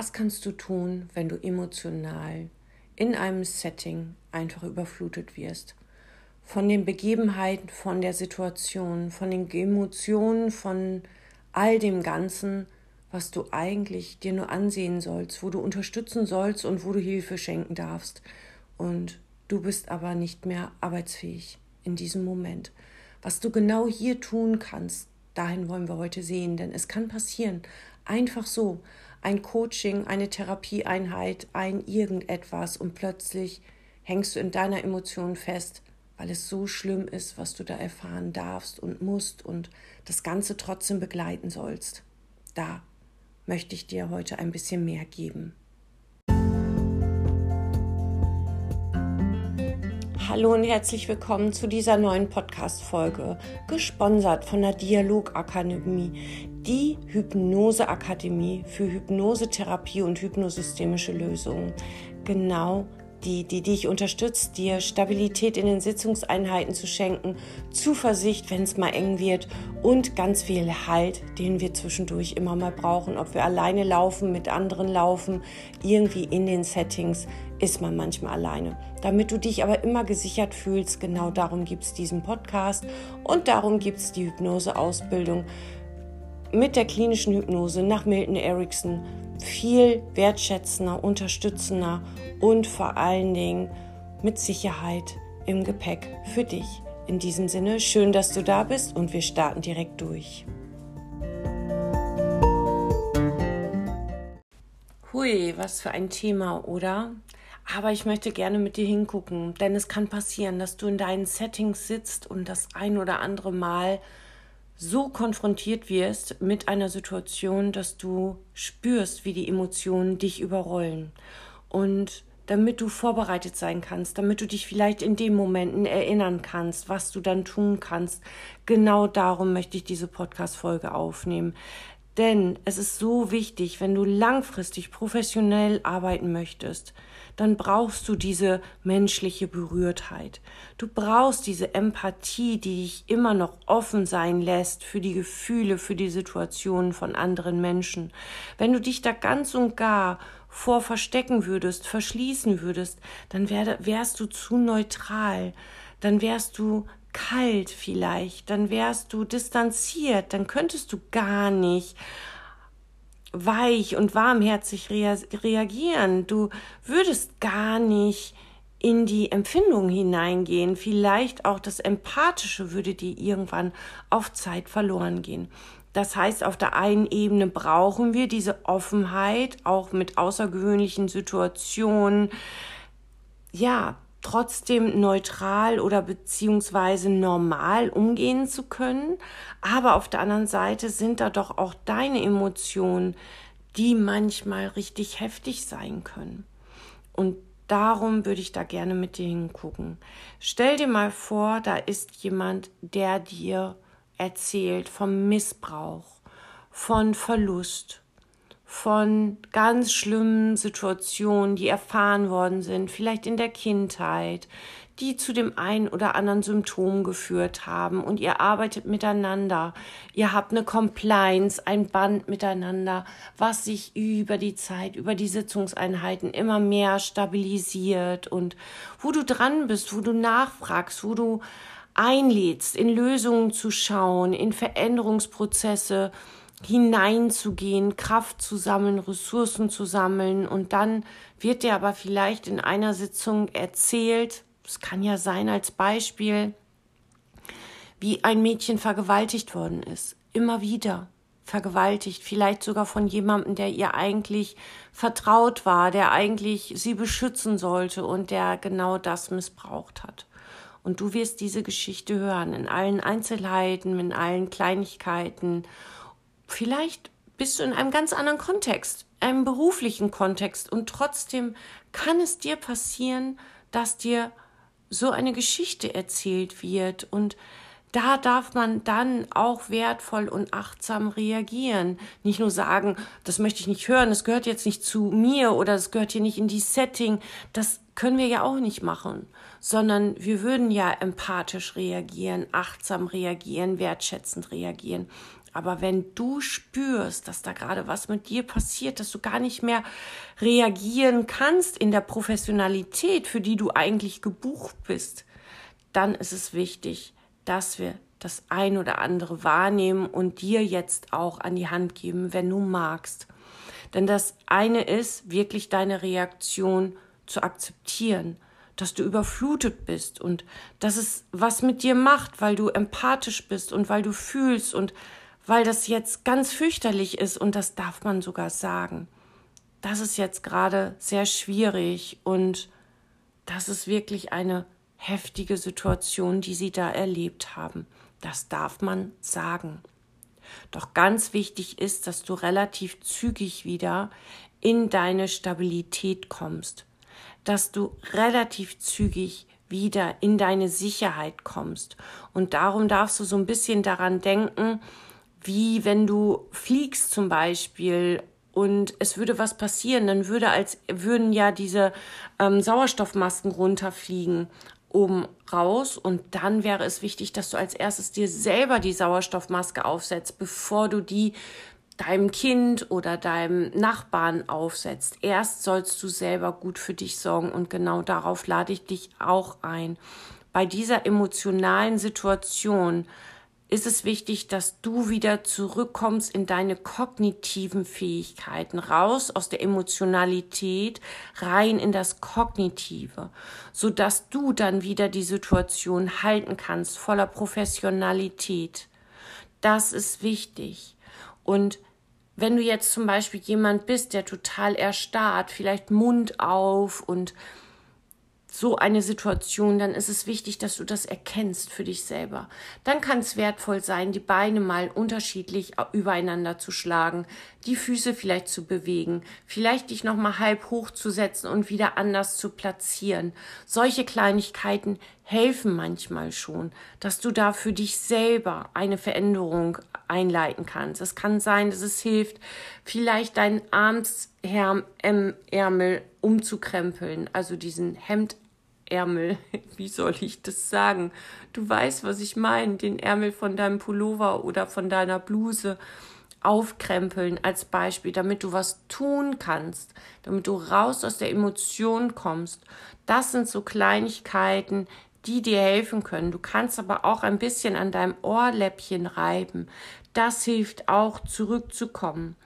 Was kannst du tun, wenn du emotional in einem Setting einfach überflutet wirst? Von den Begebenheiten, von der Situation, von den Emotionen, von all dem Ganzen, was du eigentlich dir nur ansehen sollst, wo du unterstützen sollst und wo du Hilfe schenken darfst. Und du bist aber nicht mehr arbeitsfähig in diesem Moment. Was du genau hier tun kannst, dahin wollen wir heute sehen, denn es kann passieren, einfach so, ein Coaching, eine Therapieeinheit, ein irgendetwas und plötzlich hängst du in deiner Emotion fest, weil es so schlimm ist, was du da erfahren darfst und musst und das Ganze trotzdem begleiten sollst. Da möchte ich dir heute ein bisschen mehr geben. Hallo und herzlich willkommen zu dieser neuen Podcast-Folge, gesponsert von der Dialogakademie, die Hypnoseakademie für Hypnosetherapie und hypnosystemische Lösungen. Genau die, die dich unterstützt, dir Stabilität in den Sitzungseinheiten zu schenken, Zuversicht, wenn es mal eng wird und ganz viel Halt, den wir zwischendurch immer mal brauchen. Ob wir alleine laufen, mit anderen laufen, irgendwie in den Settings ist man manchmal alleine. Damit du dich aber immer gesichert fühlst, genau darum gibt es diesen Podcast und darum gibt es die Hypnoseausbildung mit der klinischen Hypnose nach Milton Erickson viel wertschätzender, unterstützender und vor allen Dingen mit Sicherheit im Gepäck für dich. In diesem Sinne, schön, dass du da bist und wir starten direkt durch. Hui, was für ein Thema, oder? Aber ich möchte gerne mit dir hingucken, denn es kann passieren, dass du in deinen Settings sitzt und das ein oder andere Mal so konfrontiert wirst mit einer Situation, dass du spürst, wie die Emotionen dich überrollen. Und damit du vorbereitet sein kannst, damit du dich vielleicht in den Momenten erinnern kannst, was du dann tun kannst. Genau darum möchte ich diese Podcast-Folge aufnehmen. Denn es ist so wichtig, wenn du langfristig professionell arbeiten möchtest, dann brauchst du diese menschliche Berührtheit. Du brauchst diese Empathie, die dich immer noch offen sein lässt für die Gefühle, für die Situationen von anderen Menschen. Wenn du dich da ganz und gar vor verstecken würdest, verschließen würdest, dann wär, wärst du zu neutral, dann wärst du kalt vielleicht, dann wärst du distanziert, dann könntest du gar nicht weich und warmherzig reagieren. Du würdest gar nicht in die Empfindung hineingehen. Vielleicht auch das Empathische würde dir irgendwann auf Zeit verloren gehen. Das heißt, auf der einen Ebene brauchen wir diese Offenheit, auch mit außergewöhnlichen Situationen. Ja, trotzdem neutral oder beziehungsweise normal umgehen zu können. Aber auf der anderen Seite sind da doch auch deine Emotionen, die manchmal richtig heftig sein können. Und darum würde ich da gerne mit dir hingucken. Stell dir mal vor, da ist jemand, der dir erzählt vom Missbrauch, von Verlust, von ganz schlimmen Situationen, die erfahren worden sind, vielleicht in der Kindheit, die zu dem einen oder anderen Symptom geführt haben und ihr arbeitet miteinander. Ihr habt eine Compliance, ein Band miteinander, was sich über die Zeit, über die Sitzungseinheiten immer mehr stabilisiert und wo du dran bist, wo du nachfragst, wo du einlädst, in Lösungen zu schauen, in Veränderungsprozesse, hineinzugehen, Kraft zu sammeln, Ressourcen zu sammeln. Und dann wird dir aber vielleicht in einer Sitzung erzählt, es kann ja sein als Beispiel, wie ein Mädchen vergewaltigt worden ist, immer wieder vergewaltigt, vielleicht sogar von jemandem, der ihr eigentlich vertraut war, der eigentlich sie beschützen sollte und der genau das missbraucht hat. Und du wirst diese Geschichte hören, in allen Einzelheiten, in allen Kleinigkeiten Vielleicht bist du in einem ganz anderen Kontext, einem beruflichen Kontext und trotzdem kann es dir passieren, dass dir so eine Geschichte erzählt wird und da darf man dann auch wertvoll und achtsam reagieren. Nicht nur sagen, das möchte ich nicht hören, das gehört jetzt nicht zu mir oder das gehört hier nicht in die Setting. Das können wir ja auch nicht machen, sondern wir würden ja empathisch reagieren, achtsam reagieren, wertschätzend reagieren. Aber wenn du spürst, dass da gerade was mit dir passiert, dass du gar nicht mehr reagieren kannst in der Professionalität, für die du eigentlich gebucht bist, dann ist es wichtig, dass wir das ein oder andere wahrnehmen und dir jetzt auch an die Hand geben, wenn du magst. Denn das eine ist, wirklich deine Reaktion zu akzeptieren, dass du überflutet bist und dass es was mit dir macht, weil du empathisch bist und weil du fühlst und weil das jetzt ganz fürchterlich ist und das darf man sogar sagen. Das ist jetzt gerade sehr schwierig und das ist wirklich eine heftige Situation, die sie da erlebt haben. Das darf man sagen. Doch ganz wichtig ist, dass du relativ zügig wieder in deine Stabilität kommst, dass du relativ zügig wieder in deine Sicherheit kommst. Und darum darfst du so ein bisschen daran denken, wie wenn du fliegst zum Beispiel und es würde was passieren, dann würde als würden ja diese ähm, Sauerstoffmasken runterfliegen oben raus und dann wäre es wichtig, dass du als erstes dir selber die Sauerstoffmaske aufsetzt, bevor du die deinem Kind oder deinem Nachbarn aufsetzt. Erst sollst du selber gut für dich sorgen und genau darauf lade ich dich auch ein. Bei dieser emotionalen Situation ist es wichtig, dass du wieder zurückkommst in deine kognitiven Fähigkeiten, raus aus der Emotionalität, rein in das Kognitive, so dass du dann wieder die Situation halten kannst, voller Professionalität. Das ist wichtig. Und wenn du jetzt zum Beispiel jemand bist, der total erstarrt, vielleicht Mund auf und so eine Situation, dann ist es wichtig, dass du das erkennst für dich selber. Dann kann es wertvoll sein, die Beine mal unterschiedlich übereinander zu schlagen, die Füße vielleicht zu bewegen, vielleicht dich noch mal halb hochzusetzen und wieder anders zu platzieren. Solche Kleinigkeiten helfen manchmal schon, dass du da für dich selber eine Veränderung einleiten kannst. Es kann sein, dass es hilft, vielleicht deinen Armsärmel umzukrempeln, also diesen Hemdärmel, wie soll ich das sagen? Du weißt, was ich meine, den Ärmel von deinem Pullover oder von deiner Bluse aufkrempeln als Beispiel, damit du was tun kannst, damit du raus aus der Emotion kommst. Das sind so Kleinigkeiten, die dir helfen können. Du kannst aber auch ein bisschen an deinem Ohrläppchen reiben. Das hilft auch zurückzukommen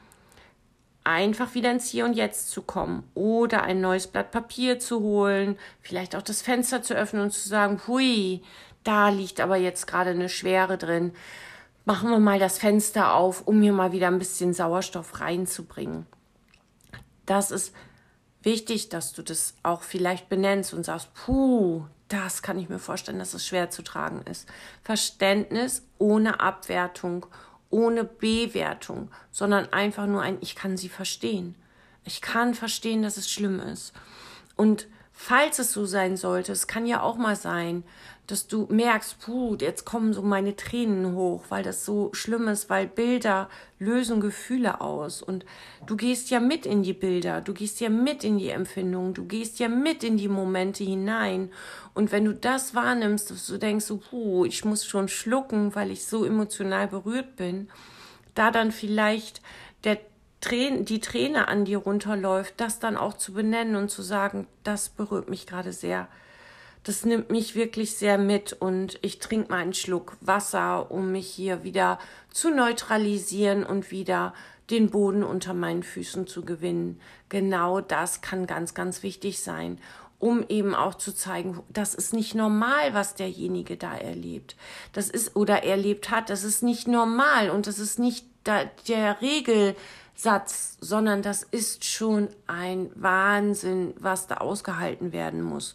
einfach wieder ins Hier und Jetzt zu kommen oder ein neues Blatt Papier zu holen, vielleicht auch das Fenster zu öffnen und zu sagen, hui, da liegt aber jetzt gerade eine Schwere drin. Machen wir mal das Fenster auf, um hier mal wieder ein bisschen Sauerstoff reinzubringen. Das ist wichtig, dass du das auch vielleicht benennst und sagst, puh, das kann ich mir vorstellen, dass es schwer zu tragen ist. Verständnis ohne Abwertung ohne Bewertung, sondern einfach nur ein, ich kann sie verstehen. Ich kann verstehen, dass es schlimm ist. Und falls es so sein sollte, es kann ja auch mal sein, dass du merkst, puh, jetzt kommen so meine Tränen hoch, weil das so schlimm ist, weil Bilder lösen Gefühle aus. Und du gehst ja mit in die Bilder, du gehst ja mit in die Empfindungen, du gehst ja mit in die Momente hinein. Und wenn du das wahrnimmst, dass du denkst, so, puh, ich muss schon schlucken, weil ich so emotional berührt bin, da dann vielleicht der die Träne an dir runterläuft, das dann auch zu benennen und zu sagen, das berührt mich gerade sehr das nimmt mich wirklich sehr mit und ich trinke mal einen Schluck Wasser, um mich hier wieder zu neutralisieren und wieder den Boden unter meinen Füßen zu gewinnen. Genau das kann ganz, ganz wichtig sein, um eben auch zu zeigen, das ist nicht normal, was derjenige da erlebt. Das ist oder erlebt hat, das ist nicht normal und das ist nicht der Regelsatz, sondern das ist schon ein Wahnsinn, was da ausgehalten werden muss.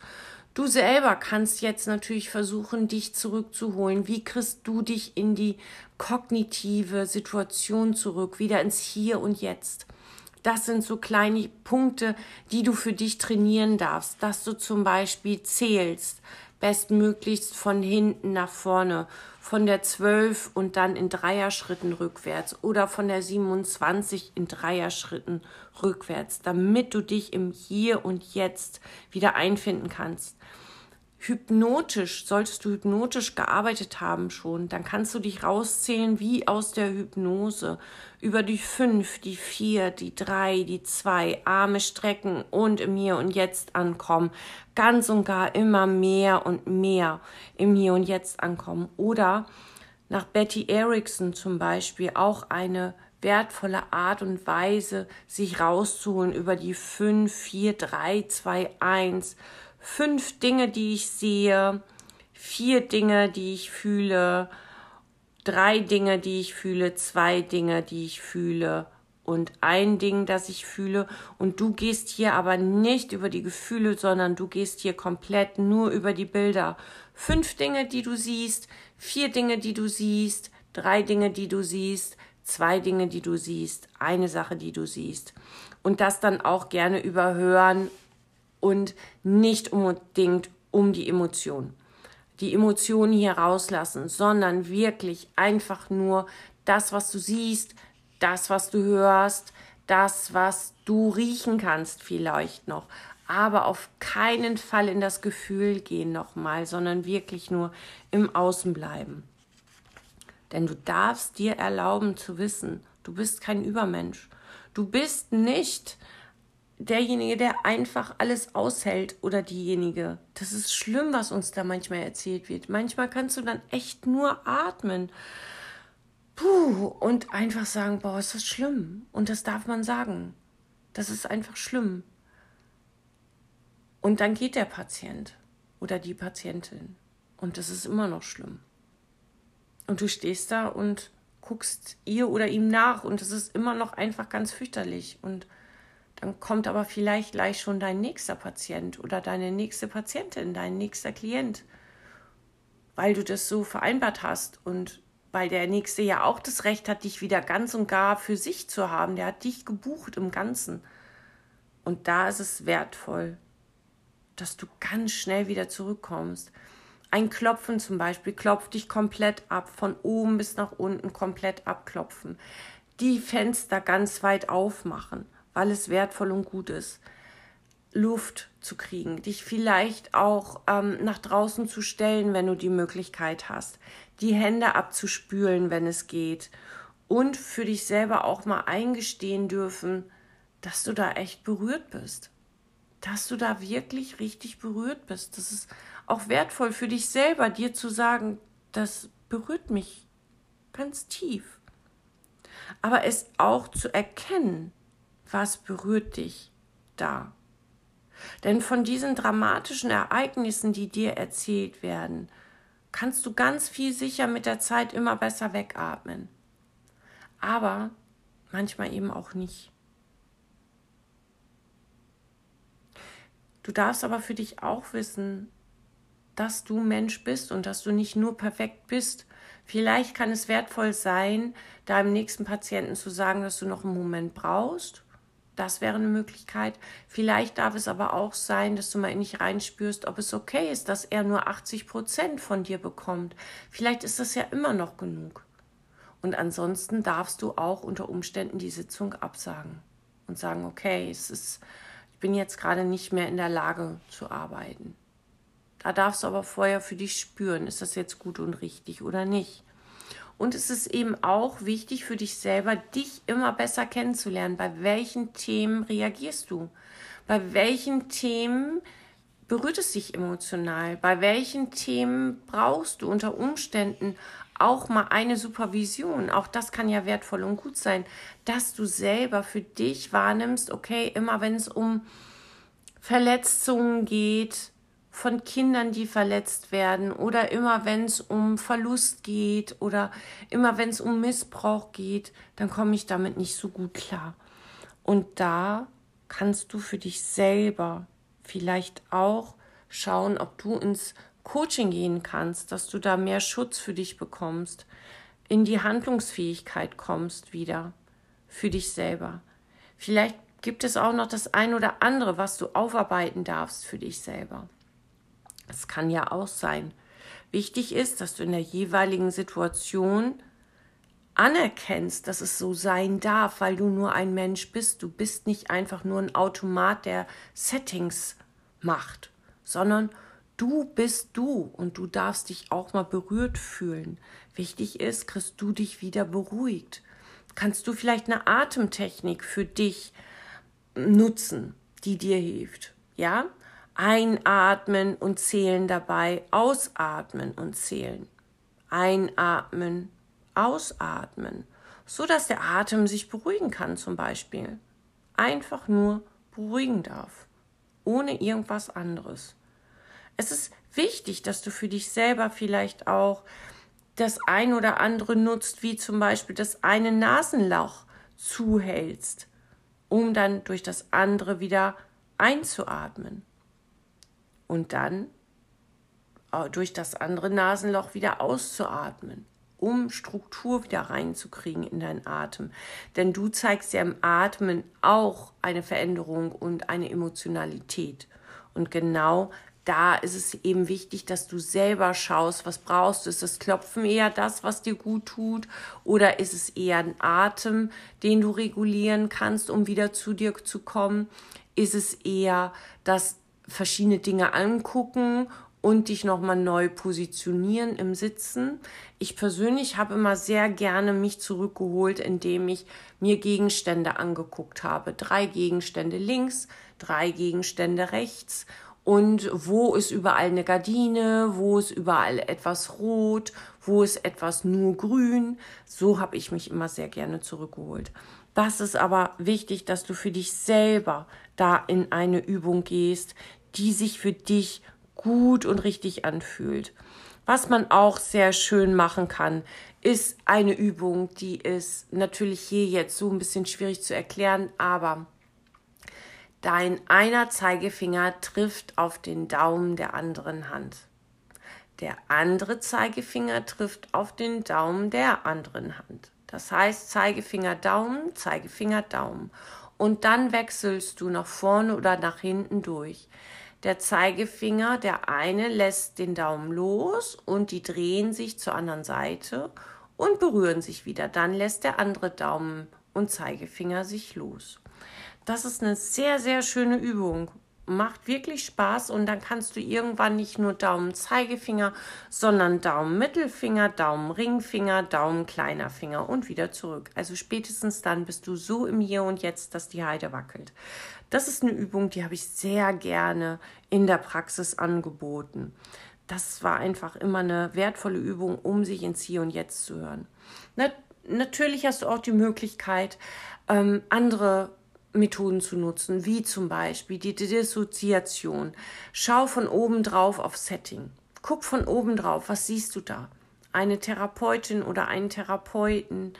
Du selber kannst jetzt natürlich versuchen, dich zurückzuholen. Wie kriegst du dich in die kognitive Situation zurück, wieder ins Hier und Jetzt? Das sind so kleine Punkte, die du für dich trainieren darfst, dass du zum Beispiel zählst, bestmöglichst von hinten nach vorne, von der 12 und dann in Dreierschritten rückwärts oder von der 27 in Dreierschritten rückwärts, damit du dich im Hier und Jetzt wieder einfinden kannst. Hypnotisch, solltest du hypnotisch gearbeitet haben schon, dann kannst du dich rauszählen wie aus der Hypnose. Über die fünf, die vier, die drei, die zwei, Arme strecken und im Hier und Jetzt ankommen. Ganz und gar immer mehr und mehr im Hier und Jetzt ankommen. Oder nach Betty Erickson zum Beispiel auch eine wertvolle Art und Weise, sich rauszuholen über die fünf, vier, drei, zwei, eins fünf Dinge, die ich sehe, vier Dinge, die ich fühle, drei Dinge, die ich fühle, zwei Dinge, die ich fühle und ein Ding, das ich fühle. Und du gehst hier aber nicht über die Gefühle, sondern du gehst hier komplett nur über die Bilder. Fünf Dinge, die du siehst, vier Dinge, die du siehst, drei Dinge, die du siehst, zwei Dinge, die du siehst, eine Sache, die du siehst. Und das dann auch gerne überhören und nicht unbedingt um die Emotion. Die Emotionen hier rauslassen, sondern wirklich einfach nur das, was du siehst, das, was du hörst, das, was du riechen kannst vielleicht noch, aber auf keinen Fall in das Gefühl gehen nochmal, sondern wirklich nur im Außen bleiben. Denn du darfst dir erlauben zu wissen, du bist kein Übermensch. Du bist nicht derjenige, der einfach alles aushält oder diejenige. Das ist schlimm, was uns da manchmal erzählt wird. Manchmal kannst du dann echt nur atmen. Puh, und einfach sagen, boah, ist das schlimm. Und das darf man sagen. Das ist einfach schlimm. Und dann geht der Patient oder die Patientin. Und das ist immer noch schlimm. Und du stehst da und guckst ihr oder ihm nach und es ist immer noch einfach ganz fürchterlich. Und dann kommt aber vielleicht gleich schon dein nächster Patient oder deine nächste Patientin, dein nächster Klient, weil du das so vereinbart hast und weil der nächste ja auch das Recht hat, dich wieder ganz und gar für sich zu haben. Der hat dich gebucht im Ganzen. Und da ist es wertvoll, dass du ganz schnell wieder zurückkommst. Ein Klopfen zum Beispiel klopft dich komplett ab, von oben bis nach unten komplett abklopfen. Die Fenster ganz weit aufmachen weil es wertvoll und gut ist. Luft zu kriegen, dich vielleicht auch ähm, nach draußen zu stellen, wenn du die Möglichkeit hast, die Hände abzuspülen, wenn es geht und für dich selber auch mal eingestehen dürfen, dass du da echt berührt bist, dass du da wirklich richtig berührt bist. Das ist auch wertvoll für dich selber, dir zu sagen, das berührt mich ganz tief. Aber es auch zu erkennen, was berührt dich da? Denn von diesen dramatischen Ereignissen, die dir erzählt werden, kannst du ganz viel sicher mit der Zeit immer besser wegatmen. Aber manchmal eben auch nicht. Du darfst aber für dich auch wissen, dass du Mensch bist und dass du nicht nur perfekt bist. Vielleicht kann es wertvoll sein, deinem nächsten Patienten zu sagen, dass du noch einen Moment brauchst das wäre eine Möglichkeit. Vielleicht darf es aber auch sein, dass du mal in dich reinspürst, ob es okay ist, dass er nur 80 Prozent von dir bekommt. Vielleicht ist das ja immer noch genug. Und ansonsten darfst du auch unter Umständen die Sitzung absagen und sagen, okay, es ist, ich bin jetzt gerade nicht mehr in der Lage zu arbeiten. Da darfst du aber vorher für dich spüren, ist das jetzt gut und richtig oder nicht. Und es ist eben auch wichtig für dich selber, dich immer besser kennenzulernen. Bei welchen Themen reagierst du? Bei welchen Themen berührt es dich emotional? Bei welchen Themen brauchst du unter Umständen auch mal eine Supervision? Auch das kann ja wertvoll und gut sein, dass du selber für dich wahrnimmst, okay, immer wenn es um Verletzungen geht, von Kindern, die verletzt werden oder immer wenn es um Verlust geht oder immer wenn es um Missbrauch geht, dann komme ich damit nicht so gut klar. Und da kannst du für dich selber vielleicht auch schauen, ob du ins Coaching gehen kannst, dass du da mehr Schutz für dich bekommst, in die Handlungsfähigkeit kommst wieder für dich selber. Vielleicht gibt es auch noch das ein oder andere, was du aufarbeiten darfst für dich selber. Es kann ja auch sein. Wichtig ist, dass du in der jeweiligen Situation anerkennst, dass es so sein darf, weil du nur ein Mensch bist. Du bist nicht einfach nur ein Automat, der Settings macht, sondern Du bist du und du darfst dich auch mal berührt fühlen. Wichtig ist, kriegst du dich wieder beruhigt. Kannst du vielleicht eine Atemtechnik für dich nutzen, die dir hilft? Ja? Einatmen und zählen dabei, ausatmen und zählen. Einatmen, ausatmen, so dass der Atem sich beruhigen kann zum Beispiel. Einfach nur beruhigen darf, ohne irgendwas anderes es ist wichtig, dass du für dich selber vielleicht auch das ein oder andere nutzt, wie zum Beispiel das eine Nasenloch zuhältst, um dann durch das andere wieder einzuatmen und dann äh, durch das andere Nasenloch wieder auszuatmen, um Struktur wieder reinzukriegen in deinen Atem. Denn du zeigst ja im Atmen auch eine Veränderung und eine Emotionalität. Und genau da ist es eben wichtig, dass du selber schaust, was brauchst du. Ist das Klopfen eher das, was dir gut tut? Oder ist es eher ein Atem, den du regulieren kannst, um wieder zu dir zu kommen? Ist es eher das verschiedene Dinge angucken und dich nochmal neu positionieren im Sitzen. Ich persönlich habe immer sehr gerne mich zurückgeholt, indem ich mir Gegenstände angeguckt habe. Drei Gegenstände links, drei Gegenstände rechts und wo ist überall eine Gardine, wo ist überall etwas rot, wo ist etwas nur grün. So habe ich mich immer sehr gerne zurückgeholt. Das ist aber wichtig, dass du für dich selber da in eine Übung gehst, die sich für dich gut und richtig anfühlt. Was man auch sehr schön machen kann, ist eine Übung, die ist natürlich hier jetzt so ein bisschen schwierig zu erklären, aber Dein einer Zeigefinger trifft auf den Daumen der anderen Hand. Der andere Zeigefinger trifft auf den Daumen der anderen Hand. Das heißt Zeigefinger Daumen, Zeigefinger Daumen. Und dann wechselst du nach vorne oder nach hinten durch. Der Zeigefinger, der eine lässt den Daumen los und die drehen sich zur anderen Seite und berühren sich wieder. Dann lässt der andere Daumen und Zeigefinger sich los. Das ist eine sehr, sehr schöne Übung. Macht wirklich Spaß und dann kannst du irgendwann nicht nur Daumen, Zeigefinger, sondern Daumen, Mittelfinger, Daumen, Ringfinger, Daumen, kleiner Finger und wieder zurück. Also spätestens dann bist du so im Hier und Jetzt, dass die Heide wackelt. Das ist eine Übung, die habe ich sehr gerne in der Praxis angeboten. Das war einfach immer eine wertvolle Übung, um sich ins Hier und Jetzt zu hören. Na, natürlich hast du auch die Möglichkeit, ähm, andere Methoden zu nutzen, wie zum Beispiel die Dissoziation. Schau von oben drauf auf Setting. Guck von oben drauf, was siehst du da? Eine Therapeutin oder einen Therapeuten?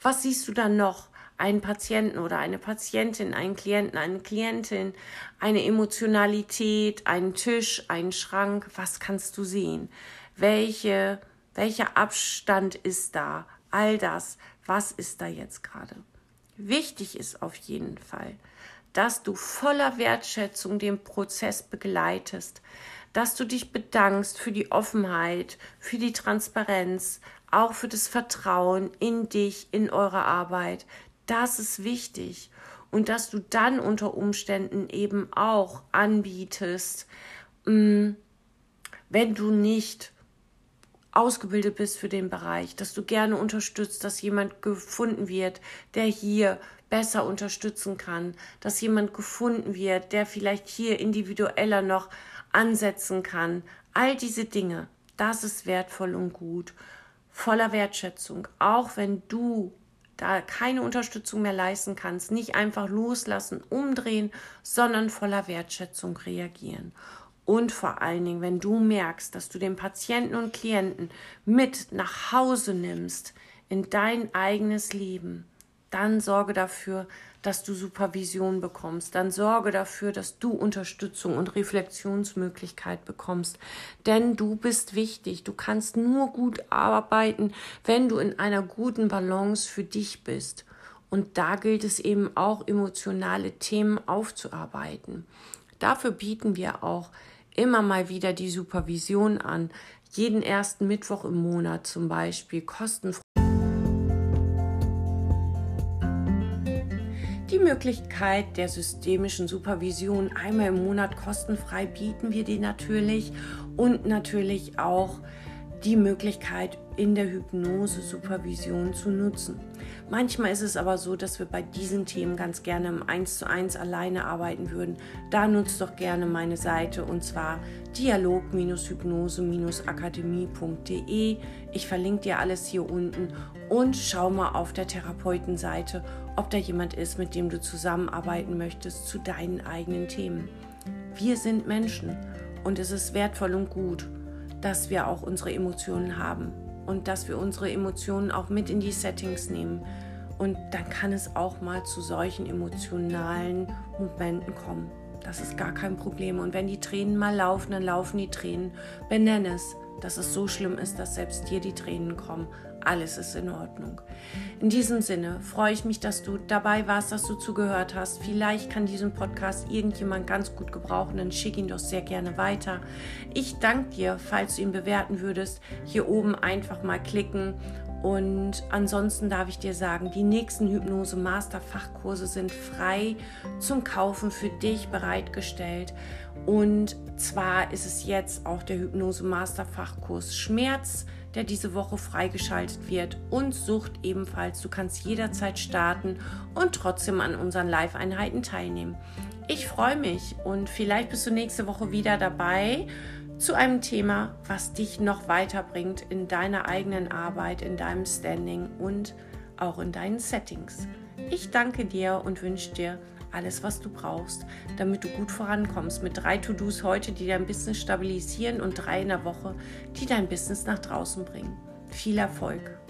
Was siehst du da noch? Einen Patienten oder eine Patientin, einen Klienten, eine Klientin, eine Emotionalität, einen Tisch, einen Schrank. Was kannst du sehen? Welche, welcher Abstand ist da? All das. Was ist da jetzt gerade? Wichtig ist auf jeden Fall, dass du voller Wertschätzung den Prozess begleitest, dass du dich bedankst für die Offenheit, für die Transparenz, auch für das Vertrauen in dich, in eure Arbeit. Das ist wichtig. Und dass du dann unter Umständen eben auch anbietest, mm, wenn du nicht ausgebildet bist für den Bereich, dass du gerne unterstützt, dass jemand gefunden wird, der hier besser unterstützen kann, dass jemand gefunden wird, der vielleicht hier individueller noch ansetzen kann. All diese Dinge, das ist wertvoll und gut, voller Wertschätzung, auch wenn du da keine Unterstützung mehr leisten kannst, nicht einfach loslassen, umdrehen, sondern voller Wertschätzung reagieren. Und vor allen Dingen, wenn du merkst, dass du den Patienten und Klienten mit nach Hause nimmst in dein eigenes Leben, dann sorge dafür, dass du Supervision bekommst. Dann sorge dafür, dass du Unterstützung und Reflexionsmöglichkeit bekommst. Denn du bist wichtig. Du kannst nur gut arbeiten, wenn du in einer guten Balance für dich bist. Und da gilt es eben auch, emotionale Themen aufzuarbeiten. Dafür bieten wir auch immer mal wieder die Supervision an. Jeden ersten Mittwoch im Monat zum Beispiel kostenfrei. Die Möglichkeit der systemischen Supervision einmal im Monat kostenfrei bieten wir dir natürlich und natürlich auch die Möglichkeit in der Hypnose-Supervision zu nutzen. Manchmal ist es aber so, dass wir bei diesen Themen ganz gerne im 1 zu 1 alleine arbeiten würden. Da nutzt doch gerne meine Seite und zwar dialog-hypnose-akademie.de. Ich verlinke dir alles hier unten und schau mal auf der Therapeutenseite, ob da jemand ist, mit dem du zusammenarbeiten möchtest zu deinen eigenen Themen. Wir sind Menschen und es ist wertvoll und gut, dass wir auch unsere Emotionen haben und dass wir unsere Emotionen auch mit in die Settings nehmen. Und dann kann es auch mal zu solchen emotionalen Momenten kommen. Das ist gar kein Problem. Und wenn die Tränen mal laufen, dann laufen die Tränen. Benenne es, dass es so schlimm ist, dass selbst dir die Tränen kommen. Alles ist in Ordnung. In diesem Sinne freue ich mich, dass du dabei warst, dass du zugehört hast. Vielleicht kann diesen Podcast irgendjemand ganz gut gebrauchen, dann schick ihn doch sehr gerne weiter. Ich danke dir, falls du ihn bewerten würdest. Hier oben einfach mal klicken und ansonsten darf ich dir sagen, die nächsten Hypnose-Master-Fachkurse sind frei zum Kaufen für dich bereitgestellt. Und zwar ist es jetzt auch der Hypnose-Master-Fachkurs Schmerz, der diese Woche freigeschaltet wird und Sucht ebenfalls. Du kannst jederzeit starten und trotzdem an unseren Live-Einheiten teilnehmen. Ich freue mich und vielleicht bist du nächste Woche wieder dabei zu einem Thema, was dich noch weiterbringt in deiner eigenen Arbeit, in deinem Standing und auch in deinen Settings. Ich danke dir und wünsche dir alles, was du brauchst, damit du gut vorankommst. Mit drei To-Dos heute, die dein Business stabilisieren und drei in der Woche, die dein Business nach draußen bringen. Viel Erfolg!